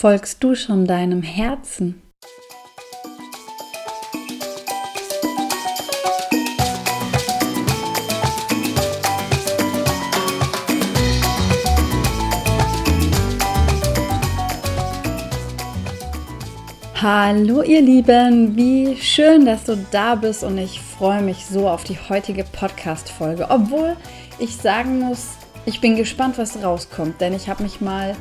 Folgst du schon deinem Herzen? Hallo ihr Lieben, wie schön, dass du da bist und ich freue mich so auf die heutige Podcast-Folge. Obwohl ich sagen muss, ich bin gespannt, was rauskommt, denn ich habe mich mal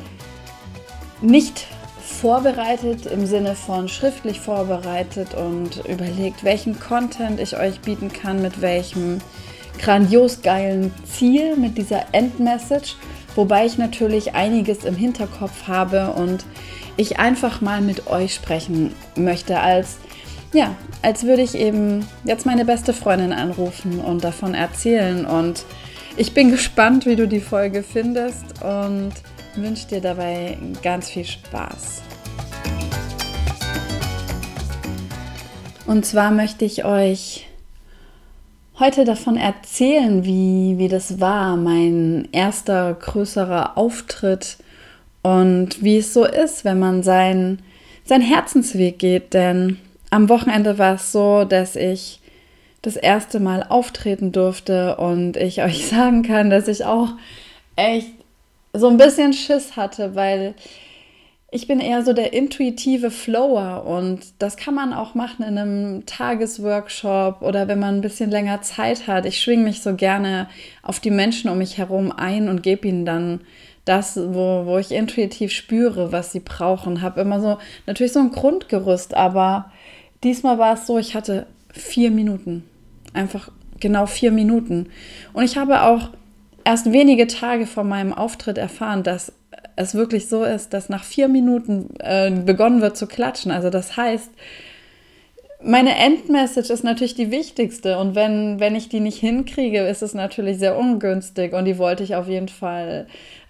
nicht vorbereitet im Sinne von schriftlich vorbereitet und überlegt, welchen Content ich euch bieten kann, mit welchem grandios geilen Ziel, mit dieser Endmessage, wobei ich natürlich einiges im Hinterkopf habe und ich einfach mal mit euch sprechen möchte, als ja, als würde ich eben jetzt meine beste Freundin anrufen und davon erzählen. Und ich bin gespannt, wie du die Folge findest und wünsche dir dabei ganz viel Spaß. Und zwar möchte ich euch heute davon erzählen, wie, wie das war, mein erster größerer Auftritt und wie es so ist, wenn man seinen sein Herzensweg geht. Denn am Wochenende war es so, dass ich das erste Mal auftreten durfte und ich euch sagen kann, dass ich auch echt so ein bisschen Schiss hatte, weil ich bin eher so der intuitive Flower und das kann man auch machen in einem Tagesworkshop oder wenn man ein bisschen länger Zeit hat. Ich schwinge mich so gerne auf die Menschen um mich herum ein und gebe ihnen dann das, wo, wo ich intuitiv spüre, was sie brauchen. Habe immer so, natürlich so ein Grundgerüst, aber diesmal war es so, ich hatte vier Minuten. Einfach genau vier Minuten. Und ich habe auch erst wenige Tage vor meinem Auftritt erfahren, dass es wirklich so ist, dass nach vier Minuten äh, begonnen wird zu klatschen. Also das heißt, meine Endmessage ist natürlich die wichtigste und wenn, wenn ich die nicht hinkriege, ist es natürlich sehr ungünstig und die wollte ich auf jeden Fall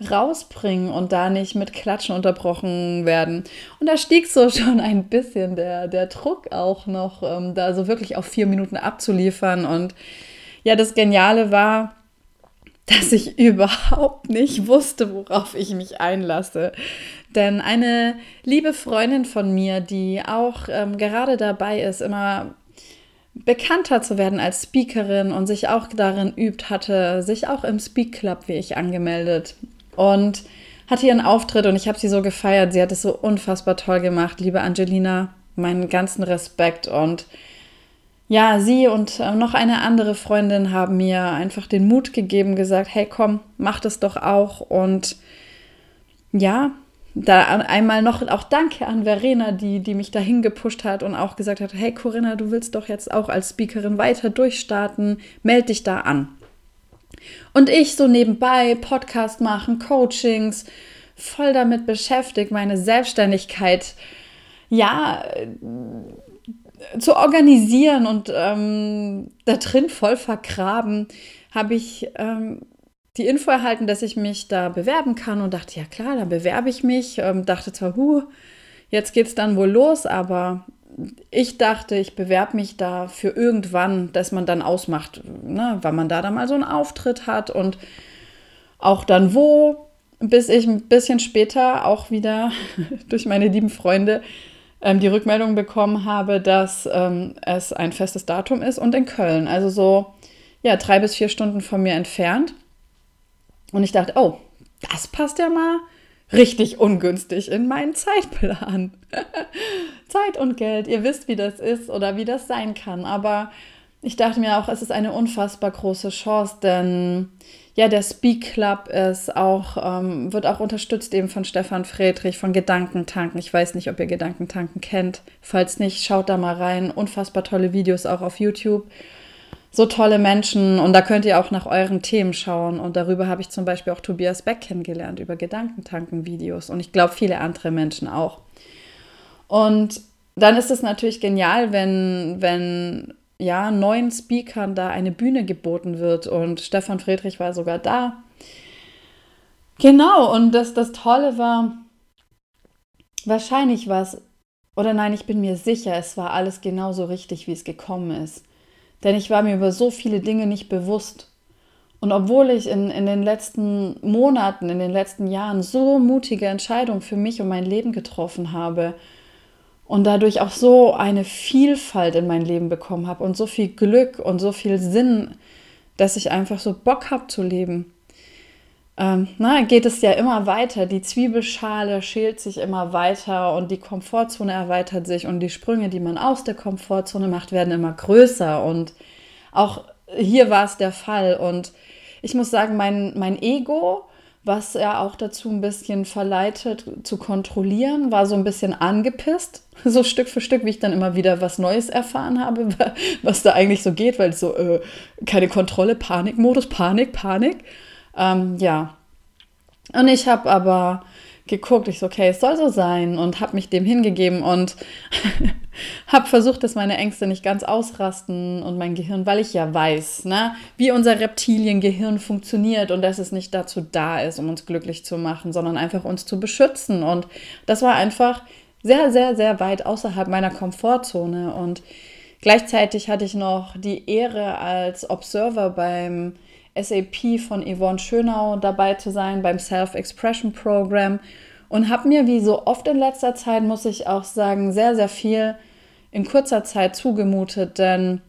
rausbringen und da nicht mit Klatschen unterbrochen werden. Und da stieg so schon ein bisschen der, der Druck auch noch, ähm, da so wirklich auf vier Minuten abzuliefern. Und ja, das Geniale war, dass ich überhaupt nicht wusste, worauf ich mich einlasse. Denn eine liebe Freundin von mir, die auch ähm, gerade dabei ist, immer bekannter zu werden als Speakerin und sich auch darin übt, hatte sich auch im Speak Club wie ich angemeldet und hatte ihren Auftritt und ich habe sie so gefeiert. Sie hat es so unfassbar toll gemacht. Liebe Angelina, meinen ganzen Respekt und ja, sie und äh, noch eine andere Freundin haben mir einfach den Mut gegeben, gesagt, hey komm, mach das doch auch. Und ja, da einmal noch auch Danke an Verena, die, die mich dahin gepusht hat und auch gesagt hat, hey Corinna, du willst doch jetzt auch als Speakerin weiter durchstarten, meld dich da an. Und ich so nebenbei Podcast machen, Coachings, voll damit beschäftigt, meine Selbstständigkeit. Ja zu organisieren und ähm, da drin voll vergraben, habe ich ähm, die Info erhalten, dass ich mich da bewerben kann und dachte, ja klar, da bewerbe ich mich. Ähm, dachte zwar, hu, jetzt geht es dann wohl los, aber ich dachte, ich bewerbe mich da für irgendwann, dass man dann ausmacht, ne, weil man da dann mal so einen Auftritt hat und auch dann wo, bis ich ein bisschen später auch wieder durch meine lieben Freunde ähm, die Rückmeldung bekommen habe, dass ähm, es ein festes Datum ist und in Köln, also so ja drei bis vier Stunden von mir entfernt. Und ich dachte, oh, das passt ja mal richtig ungünstig in meinen Zeitplan. Zeit und Geld, ihr wisst, wie das ist oder wie das sein kann. Aber ich dachte mir auch, es ist eine unfassbar große Chance, denn ja, der Speak Club ist auch, ähm, wird auch unterstützt eben von Stefan Friedrich von Gedankentanken. Ich weiß nicht, ob ihr Gedankentanken kennt. Falls nicht, schaut da mal rein. Unfassbar tolle Videos auch auf YouTube so tolle Menschen und da könnt ihr auch nach euren Themen schauen. Und darüber habe ich zum Beispiel auch Tobias Beck kennengelernt, über Gedankentanken-Videos und ich glaube viele andere Menschen auch. Und dann ist es natürlich genial, wenn, wenn ja, neuen Speakern da eine Bühne geboten wird und Stefan Friedrich war sogar da. Genau, und das, das Tolle war, wahrscheinlich war es, oder nein, ich bin mir sicher, es war alles genauso richtig, wie es gekommen ist. Denn ich war mir über so viele Dinge nicht bewusst. Und obwohl ich in, in den letzten Monaten, in den letzten Jahren so mutige Entscheidungen für mich und mein Leben getroffen habe und dadurch auch so eine Vielfalt in mein Leben bekommen habe und so viel Glück und so viel Sinn, dass ich einfach so Bock habe zu leben, ähm, na, geht es ja immer weiter. Die Zwiebelschale schält sich immer weiter und die Komfortzone erweitert sich und die Sprünge, die man aus der Komfortzone macht, werden immer größer. Und auch hier war es der Fall. Und ich muss sagen, mein, mein Ego, was er auch dazu ein bisschen verleitet zu kontrollieren, war so ein bisschen angepisst. So Stück für Stück, wie ich dann immer wieder was Neues erfahren habe, was da eigentlich so geht, weil so äh, keine Kontrolle, Panikmodus, Panik, Panik. Ähm, ja. Und ich habe aber geguckt, ich so, okay, es soll so sein und habe mich dem hingegeben und habe versucht, dass meine Ängste nicht ganz ausrasten und mein Gehirn, weil ich ja weiß, ne, wie unser Reptiliengehirn funktioniert und dass es nicht dazu da ist, um uns glücklich zu machen, sondern einfach uns zu beschützen. Und das war einfach sehr, sehr, sehr weit außerhalb meiner Komfortzone. Und gleichzeitig hatte ich noch die Ehre, als Observer beim SAP von Yvonne Schönau dabei zu sein, beim Self-Expression Program und habe mir, wie so oft in letzter Zeit, muss ich auch sagen, sehr, sehr viel in kurzer Zeit zugemutet, denn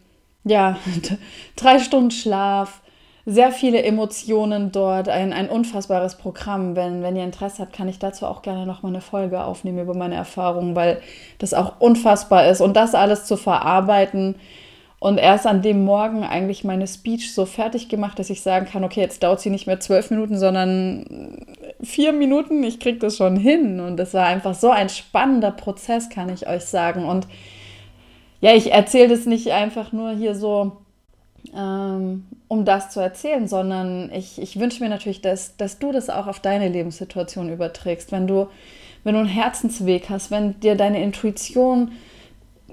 ja, drei Stunden Schlaf, sehr viele Emotionen dort, ein, ein unfassbares Programm. Wenn, wenn ihr Interesse habt, kann ich dazu auch gerne nochmal eine Folge aufnehmen über meine Erfahrungen, weil das auch unfassbar ist. Und das alles zu verarbeiten und erst an dem Morgen eigentlich meine Speech so fertig gemacht, dass ich sagen kann, okay, jetzt dauert sie nicht mehr zwölf Minuten, sondern vier Minuten, ich kriege das schon hin. Und das war einfach so ein spannender Prozess, kann ich euch sagen. Und ja, ich erzähle das nicht einfach nur hier so, ähm, um das zu erzählen, sondern ich, ich wünsche mir natürlich, dass, dass du das auch auf deine Lebenssituation überträgst. Wenn du, wenn du einen Herzensweg hast, wenn dir deine Intuition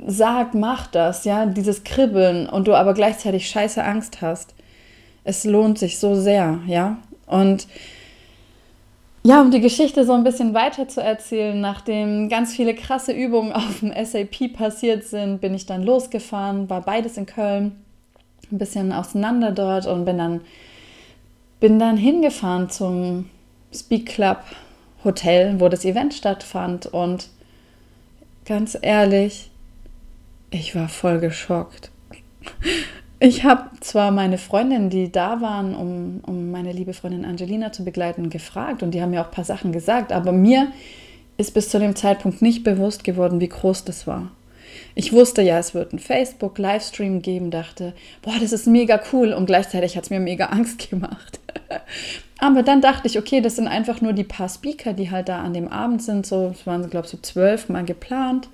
sagt, mach das, ja, dieses Kribbeln und du aber gleichzeitig scheiße Angst hast. Es lohnt sich so sehr, ja. Und ja, um die Geschichte so ein bisschen weiter zu erzählen, nachdem ganz viele krasse Übungen auf dem SAP passiert sind, bin ich dann losgefahren, war beides in Köln, ein bisschen auseinander dort und bin dann, bin dann hingefahren zum Speak Club Hotel, wo das Event stattfand. Und ganz ehrlich, ich war voll geschockt. Ich habe zwar meine Freundinnen, die da waren, um, um meine liebe Freundin Angelina zu begleiten, gefragt und die haben mir auch ein paar Sachen gesagt, aber mir ist bis zu dem Zeitpunkt nicht bewusst geworden, wie groß das war. Ich wusste ja, es wird einen Facebook-Livestream geben, dachte, boah, das ist mega cool und gleichzeitig hat es mir mega Angst gemacht. aber dann dachte ich, okay, das sind einfach nur die paar Speaker, die halt da an dem Abend sind, so, es waren, glaube ich, so zwölf mal geplant.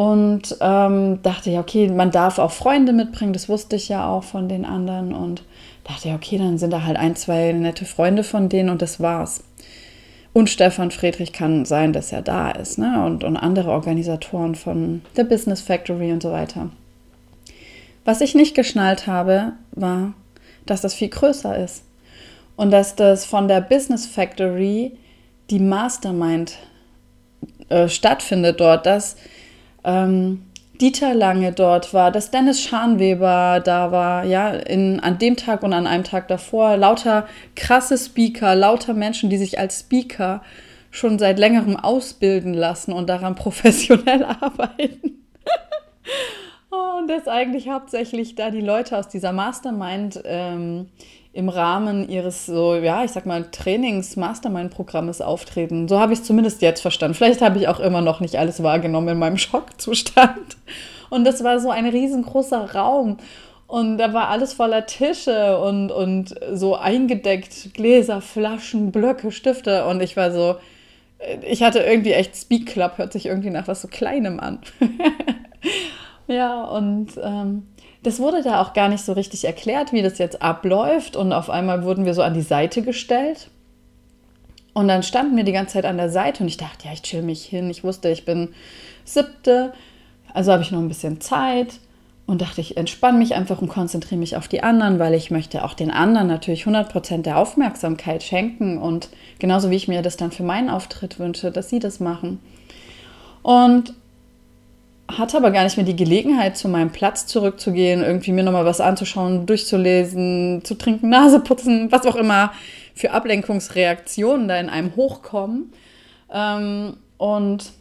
Und ähm, dachte ja, okay, man darf auch Freunde mitbringen, das wusste ich ja auch von den anderen. Und dachte ja, okay, dann sind da halt ein, zwei nette Freunde von denen und das war's. Und Stefan Friedrich kann sein, dass er da ist, ne? Und, und andere Organisatoren von der Business Factory und so weiter. Was ich nicht geschnallt habe, war, dass das viel größer ist. Und dass das von der Business Factory die Mastermind äh, stattfindet dort, dass ähm, Dieter Lange dort war, dass Dennis Scharnweber da war, ja, in, an dem Tag und an einem Tag davor, lauter krasse Speaker, lauter Menschen, die sich als Speaker schon seit längerem ausbilden lassen und daran professionell arbeiten. und dass eigentlich hauptsächlich da die Leute aus dieser Mastermind ähm, im Rahmen ihres so, ja, ich sag mal, Trainings-Mastermind-Programmes auftreten. So habe ich es zumindest jetzt verstanden. Vielleicht habe ich auch immer noch nicht alles wahrgenommen in meinem Schockzustand. Und das war so ein riesengroßer Raum. Und da war alles voller Tische und, und so eingedeckt, Gläser, Flaschen, Blöcke, Stifte. Und ich war so, ich hatte irgendwie echt Speak Club, hört sich irgendwie nach was so Kleinem an. ja, und ähm, das wurde da auch gar nicht so richtig erklärt, wie das jetzt abläuft. Und auf einmal wurden wir so an die Seite gestellt. Und dann standen wir die ganze Zeit an der Seite und ich dachte, ja, ich chill mich hin. Ich wusste, ich bin siebte, also habe ich noch ein bisschen Zeit und dachte, ich entspanne mich einfach und konzentriere mich auf die anderen, weil ich möchte auch den anderen natürlich 100% der Aufmerksamkeit schenken und genauso wie ich mir das dann für meinen Auftritt wünsche, dass sie das machen. Und hatte aber gar nicht mehr die Gelegenheit, zu meinem Platz zurückzugehen, irgendwie mir nochmal was anzuschauen, durchzulesen, zu trinken, Nase putzen, was auch immer für Ablenkungsreaktionen da in einem hochkommen. Ähm, und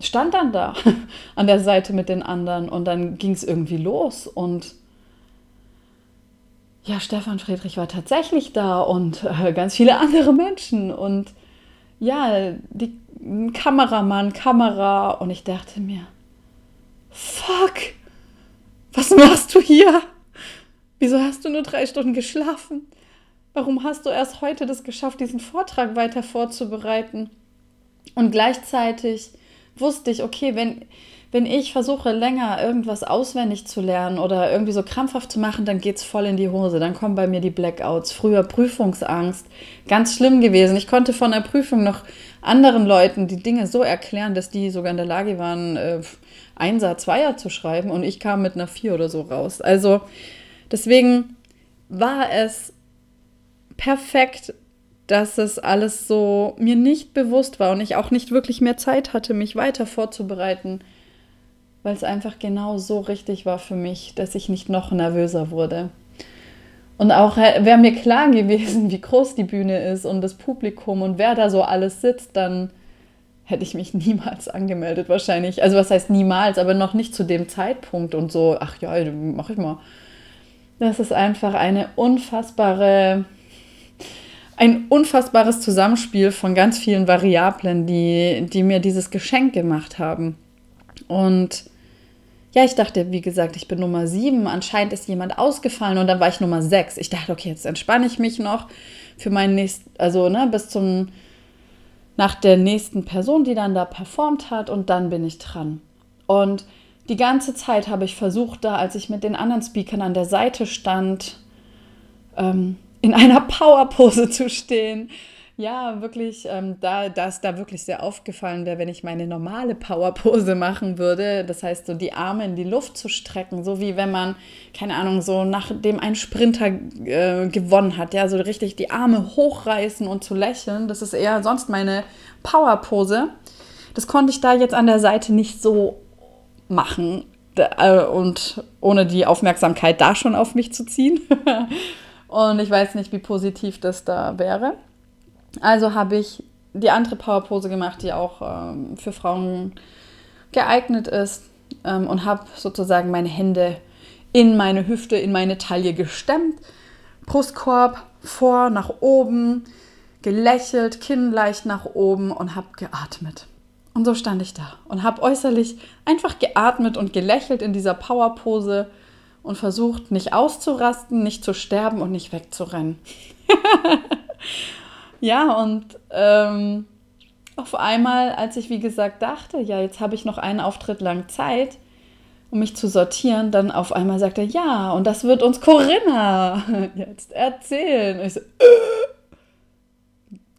stand dann da an der Seite mit den anderen und dann ging es irgendwie los und ja, Stefan Friedrich war tatsächlich da und äh, ganz viele andere Menschen und ja, die Kameramann, Kamera und ich dachte mir, fuck, was machst du hier? Wieso hast du nur drei Stunden geschlafen? Warum hast du erst heute das geschafft, diesen Vortrag weiter vorzubereiten? Und gleichzeitig wusste ich, okay, wenn, wenn ich versuche, länger irgendwas auswendig zu lernen oder irgendwie so krampfhaft zu machen, dann geht es voll in die Hose. Dann kommen bei mir die Blackouts. Früher Prüfungsangst. Ganz schlimm gewesen. Ich konnte von der Prüfung noch anderen Leuten die Dinge so erklären, dass die sogar in der Lage waren, äh, Einser, Zweier zu schreiben und ich kam mit einer Vier oder so raus. Also deswegen war es perfekt, dass es alles so mir nicht bewusst war und ich auch nicht wirklich mehr Zeit hatte, mich weiter vorzubereiten, weil es einfach genau so richtig war für mich, dass ich nicht noch nervöser wurde. Und auch äh, wäre mir klar gewesen, wie groß die Bühne ist und das Publikum und wer da so alles sitzt, dann hätte ich mich niemals angemeldet wahrscheinlich. Also was heißt niemals, aber noch nicht zu dem Zeitpunkt und so, ach ja, mach ich mal. Das ist einfach eine unfassbare ein unfassbares Zusammenspiel von ganz vielen Variablen, die, die mir dieses Geschenk gemacht haben. Und ja, ich dachte, wie gesagt, ich bin Nummer sieben. Anscheinend ist jemand ausgefallen und dann war ich Nummer sechs. Ich dachte, okay, jetzt entspanne ich mich noch für meinen nächsten, also ne, bis zum, nach der nächsten Person, die dann da performt hat und dann bin ich dran. Und die ganze Zeit habe ich versucht, da, als ich mit den anderen Speakern an der Seite stand, ähm, in einer Powerpose zu stehen. Ja, wirklich, ähm, da, da ist da wirklich sehr aufgefallen wäre, wenn ich meine normale Powerpose machen würde. Das heißt, so die Arme in die Luft zu strecken, so wie wenn man, keine Ahnung, so nachdem ein Sprinter äh, gewonnen hat, ja, so richtig die Arme hochreißen und zu lächeln. Das ist eher sonst meine Powerpose. Das konnte ich da jetzt an der Seite nicht so machen äh, und ohne die Aufmerksamkeit da schon auf mich zu ziehen. Und ich weiß nicht, wie positiv das da wäre. Also habe ich die andere Powerpose gemacht, die auch ähm, für Frauen geeignet ist ähm, und habe sozusagen meine Hände in meine Hüfte, in meine Taille gestemmt, Brustkorb vor, nach oben, gelächelt, Kinn leicht nach oben und habe geatmet. Und so stand ich da und habe äußerlich einfach geatmet und gelächelt in dieser Powerpose und versucht nicht auszurasten, nicht zu sterben und nicht wegzurennen. ja, und ähm, auf einmal, als ich wie gesagt dachte, ja, jetzt habe ich noch einen Auftritt lang Zeit, um mich zu sortieren, dann auf einmal sagte er, ja, und das wird uns Corinna jetzt erzählen. Und ich so, äh,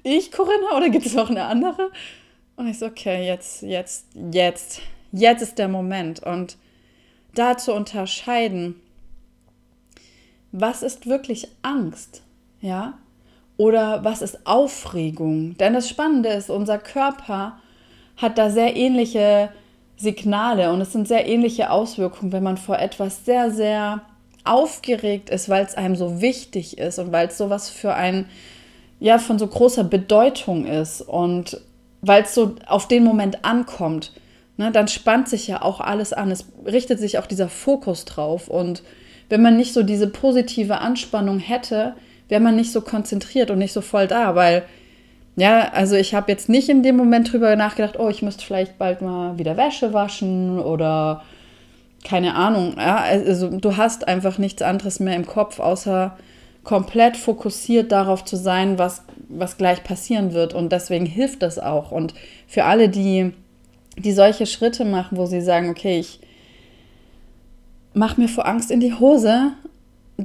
ich Corinna oder gibt es noch eine andere? Und ich so, okay, jetzt, jetzt, jetzt, jetzt ist der Moment. Und da zu unterscheiden, was ist wirklich Angst, ja, oder was ist Aufregung. Denn das Spannende ist, unser Körper hat da sehr ähnliche Signale und es sind sehr ähnliche Auswirkungen, wenn man vor etwas sehr, sehr aufgeregt ist, weil es einem so wichtig ist und weil es sowas für ein, ja, von so großer Bedeutung ist und weil es so auf den Moment ankommt ne, dann spannt sich ja auch alles an. Es richtet sich auch dieser Fokus drauf. Und wenn man nicht so diese positive Anspannung hätte, wäre man nicht so konzentriert und nicht so voll da, weil ja, also ich habe jetzt nicht in dem Moment drüber nachgedacht, oh, ich müsste vielleicht bald mal wieder Wäsche waschen oder keine Ahnung. Ja, also du hast einfach nichts anderes mehr im Kopf, außer komplett fokussiert darauf zu sein, was, was gleich passieren wird. Und deswegen hilft das auch. Und für alle, die die solche Schritte machen, wo sie sagen, okay, ich mache mir vor Angst in die Hose,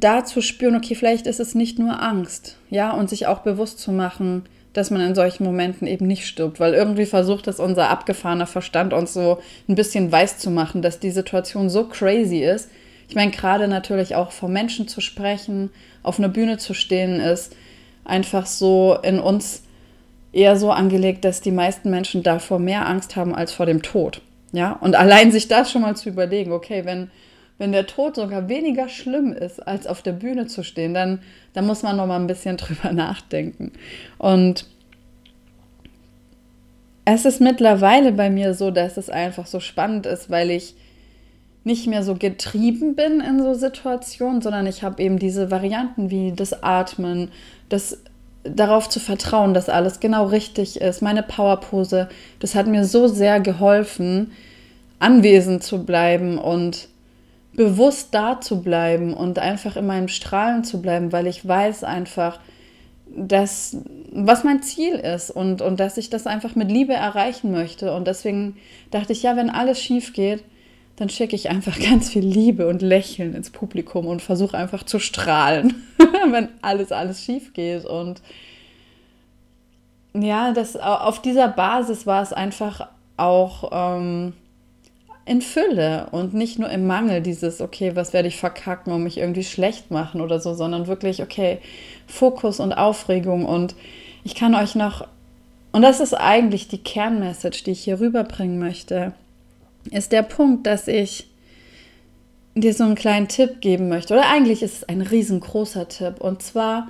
da zu spüren, okay, vielleicht ist es nicht nur Angst, ja, und sich auch bewusst zu machen, dass man in solchen Momenten eben nicht stirbt, weil irgendwie versucht es unser abgefahrener Verstand uns so ein bisschen weiß zu machen, dass die Situation so crazy ist. Ich meine, gerade natürlich auch vor Menschen zu sprechen, auf einer Bühne zu stehen, ist einfach so in uns eher so angelegt, dass die meisten Menschen davor mehr Angst haben als vor dem Tod. Ja, und allein sich das schon mal zu überlegen, okay, wenn, wenn der Tod sogar weniger schlimm ist, als auf der Bühne zu stehen, dann, dann muss man noch mal ein bisschen drüber nachdenken. Und es ist mittlerweile bei mir so, dass es einfach so spannend ist, weil ich nicht mehr so getrieben bin in so Situationen, sondern ich habe eben diese Varianten wie das Atmen, das darauf zu vertrauen, dass alles genau richtig ist. Meine Powerpose, das hat mir so sehr geholfen, anwesend zu bleiben und bewusst da zu bleiben und einfach in meinem Strahlen zu bleiben, weil ich weiß einfach, dass, was mein Ziel ist und, und dass ich das einfach mit Liebe erreichen möchte. Und deswegen dachte ich, ja, wenn alles schief geht, dann schicke ich einfach ganz viel Liebe und Lächeln ins Publikum und versuche einfach zu strahlen, wenn alles, alles schief geht. Und ja, das, auf dieser Basis war es einfach auch ähm, in Fülle und nicht nur im Mangel dieses, okay, was werde ich verkacken und mich irgendwie schlecht machen oder so, sondern wirklich, okay, Fokus und Aufregung. Und ich kann euch noch, und das ist eigentlich die Kernmessage, die ich hier rüberbringen möchte, ist der Punkt, dass ich dir so einen kleinen Tipp geben möchte. Oder eigentlich ist es ein riesengroßer Tipp. Und zwar,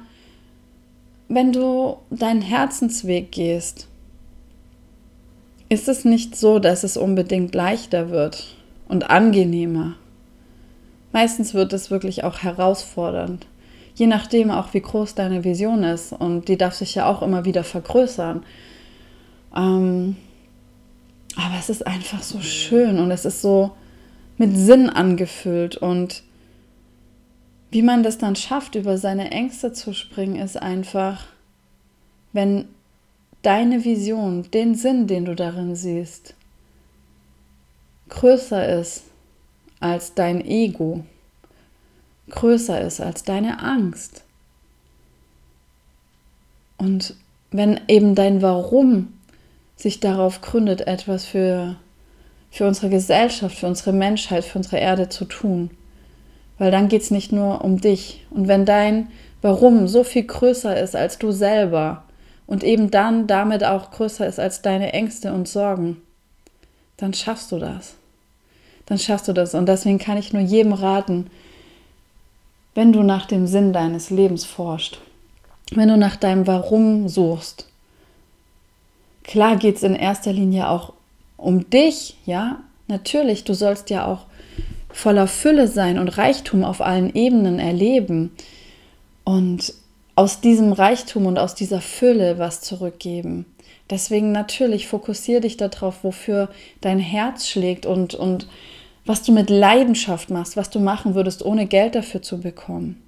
wenn du deinen Herzensweg gehst, ist es nicht so, dass es unbedingt leichter wird und angenehmer. Meistens wird es wirklich auch herausfordernd. Je nachdem auch, wie groß deine Vision ist. Und die darf sich ja auch immer wieder vergrößern. Ähm, aber es ist einfach so schön und es ist so mit Sinn angefüllt. Und wie man das dann schafft, über seine Ängste zu springen, ist einfach, wenn deine Vision, den Sinn, den du darin siehst, größer ist als dein Ego, größer ist als deine Angst. Und wenn eben dein Warum sich darauf gründet, etwas für, für unsere Gesellschaft, für unsere Menschheit, für unsere Erde zu tun. Weil dann geht es nicht nur um dich. Und wenn dein Warum so viel größer ist als du selber und eben dann damit auch größer ist als deine Ängste und Sorgen, dann schaffst du das. Dann schaffst du das. Und deswegen kann ich nur jedem raten, wenn du nach dem Sinn deines Lebens forschst, wenn du nach deinem Warum suchst, Klar geht es in erster Linie auch um dich, ja, natürlich, du sollst ja auch voller Fülle sein und Reichtum auf allen Ebenen erleben und aus diesem Reichtum und aus dieser Fülle was zurückgeben. Deswegen natürlich fokussiere dich darauf, wofür dein Herz schlägt und, und was du mit Leidenschaft machst, was du machen würdest, ohne Geld dafür zu bekommen.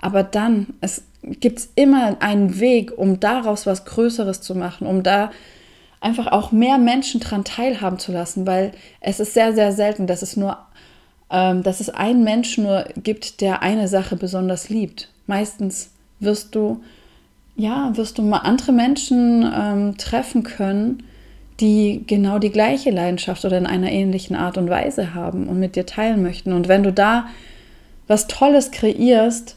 Aber dann, es gibt immer einen Weg, um daraus was Größeres zu machen, um da einfach auch mehr Menschen daran teilhaben zu lassen, weil es ist sehr, sehr selten, dass es nur, ähm, dass es einen Menschen nur gibt, der eine Sache besonders liebt. Meistens wirst du, ja, wirst du mal andere Menschen ähm, treffen können, die genau die gleiche Leidenschaft oder in einer ähnlichen Art und Weise haben und mit dir teilen möchten. Und wenn du da was Tolles kreierst,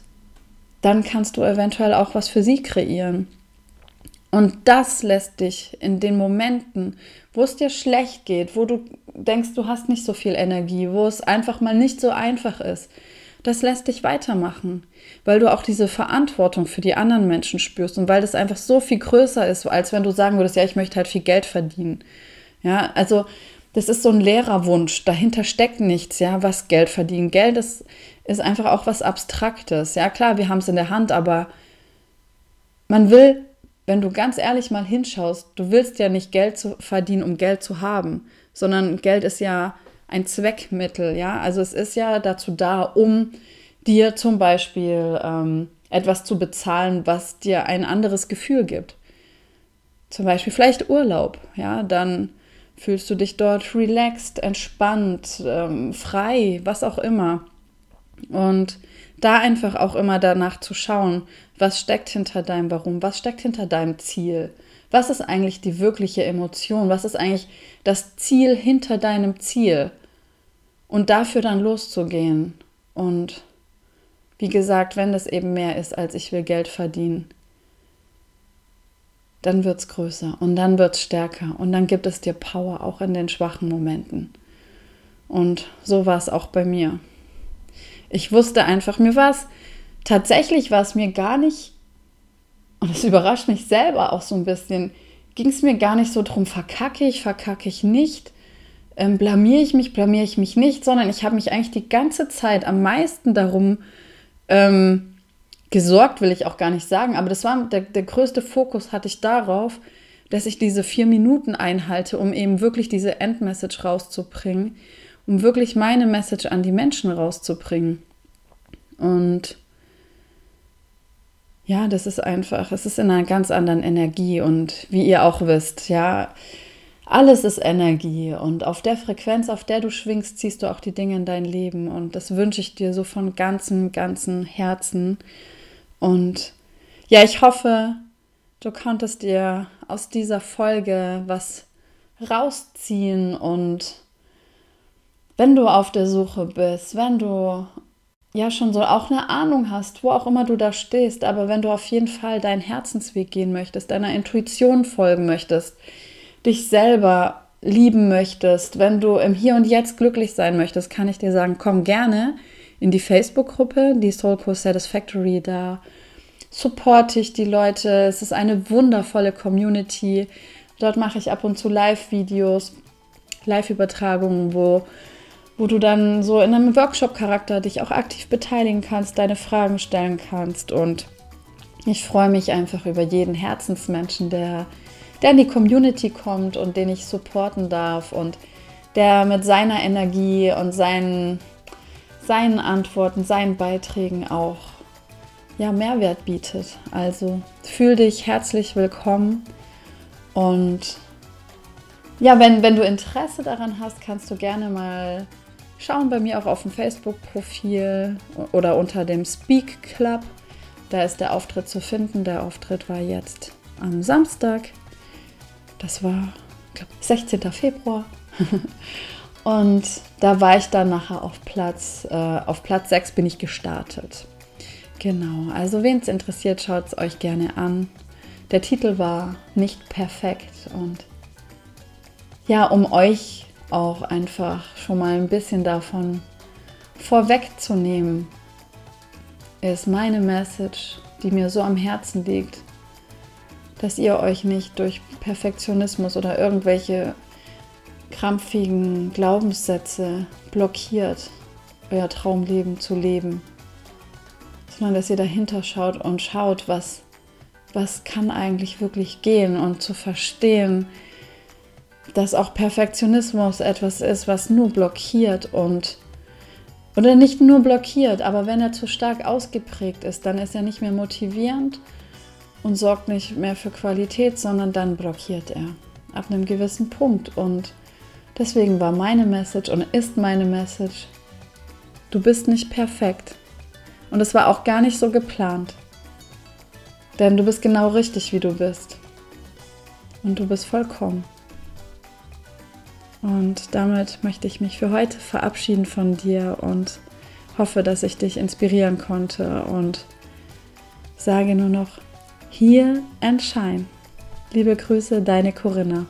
dann kannst du eventuell auch was für sie kreieren. Und das lässt dich in den Momenten, wo es dir schlecht geht, wo du denkst, du hast nicht so viel Energie, wo es einfach mal nicht so einfach ist, das lässt dich weitermachen, weil du auch diese Verantwortung für die anderen Menschen spürst und weil das einfach so viel größer ist, als wenn du sagen würdest, ja, ich möchte halt viel Geld verdienen. Ja, also das ist so ein Lehrerwunsch, dahinter steckt nichts, ja, was Geld verdienen. Geld ist, ist einfach auch was Abstraktes. Ja, klar, wir haben es in der Hand, aber man will wenn du ganz ehrlich mal hinschaust, du willst ja nicht Geld zu verdienen, um Geld zu haben, sondern Geld ist ja ein Zweckmittel, ja. Also es ist ja dazu da, um dir zum Beispiel ähm, etwas zu bezahlen, was dir ein anderes Gefühl gibt. Zum Beispiel vielleicht Urlaub, ja, dann fühlst du dich dort relaxed, entspannt, ähm, frei, was auch immer. Und da einfach auch immer danach zu schauen, was steckt hinter deinem Warum, was steckt hinter deinem Ziel, was ist eigentlich die wirkliche Emotion, was ist eigentlich das Ziel hinter deinem Ziel und dafür dann loszugehen. Und wie gesagt, wenn das eben mehr ist, als ich will Geld verdienen, dann wird es größer und dann wird es stärker und dann gibt es dir Power auch in den schwachen Momenten. Und so war es auch bei mir. Ich wusste einfach, mir war es tatsächlich war es mir gar nicht, und es überrascht mich selber auch so ein bisschen, ging es mir gar nicht so drum, verkacke ich, verkacke ich nicht, ähm, blamiere ich mich, blamiere ich mich nicht, sondern ich habe mich eigentlich die ganze Zeit am meisten darum ähm, gesorgt, will ich auch gar nicht sagen, aber das war der, der größte Fokus hatte ich darauf, dass ich diese vier Minuten einhalte, um eben wirklich diese Endmessage rauszubringen, um wirklich meine Message an die Menschen rauszubringen. Und ja, das ist einfach, es ist in einer ganz anderen Energie und wie ihr auch wisst, ja, alles ist Energie und auf der Frequenz, auf der du schwingst, ziehst du auch die Dinge in dein Leben und das wünsche ich dir so von ganzem, ganzem Herzen und ja, ich hoffe, du konntest dir aus dieser Folge was rausziehen und wenn du auf der Suche bist, wenn du ja schon so auch eine Ahnung hast, wo auch immer du da stehst, aber wenn du auf jeden Fall deinen Herzensweg gehen möchtest, deiner Intuition folgen möchtest, dich selber lieben möchtest, wenn du im Hier und Jetzt glücklich sein möchtest, kann ich dir sagen, komm gerne in die Facebook-Gruppe, die Soul Co Satisfactory, da supporte ich die Leute. Es ist eine wundervolle Community. Dort mache ich ab und zu Live-Videos, Live-Übertragungen, wo wo du dann so in einem Workshop-Charakter dich auch aktiv beteiligen kannst, deine Fragen stellen kannst. Und ich freue mich einfach über jeden Herzensmenschen, der, der in die Community kommt und den ich supporten darf und der mit seiner Energie und seinen, seinen Antworten, seinen Beiträgen auch ja, Mehrwert bietet. Also fühl dich herzlich willkommen und ja, wenn, wenn du Interesse daran hast, kannst du gerne mal schauen bei mir auch auf dem Facebook-Profil oder unter dem Speak Club. Da ist der Auftritt zu finden. Der Auftritt war jetzt am Samstag. Das war, glaube 16. Februar. Und da war ich dann nachher auf Platz, äh, auf Platz 6 bin ich gestartet. Genau, also wen es interessiert, schaut es euch gerne an. Der Titel war nicht perfekt und ja, um euch auch einfach schon mal ein bisschen davon vorwegzunehmen, ist meine Message, die mir so am Herzen liegt, dass ihr euch nicht durch Perfektionismus oder irgendwelche krampfigen Glaubenssätze blockiert, euer Traumleben zu leben, sondern dass ihr dahinter schaut und schaut, was, was kann eigentlich wirklich gehen und zu verstehen, dass auch Perfektionismus etwas ist, was nur blockiert und oder nicht nur blockiert, aber wenn er zu stark ausgeprägt ist, dann ist er nicht mehr motivierend und sorgt nicht mehr für Qualität, sondern dann blockiert er ab einem gewissen Punkt. Und deswegen war meine Message und ist meine Message, du bist nicht perfekt. Und es war auch gar nicht so geplant. Denn du bist genau richtig, wie du bist. Und du bist vollkommen. Und damit möchte ich mich für heute verabschieden von dir und hoffe, dass ich dich inspirieren konnte und sage nur noch hier and shine. Liebe Grüße, deine Corinna.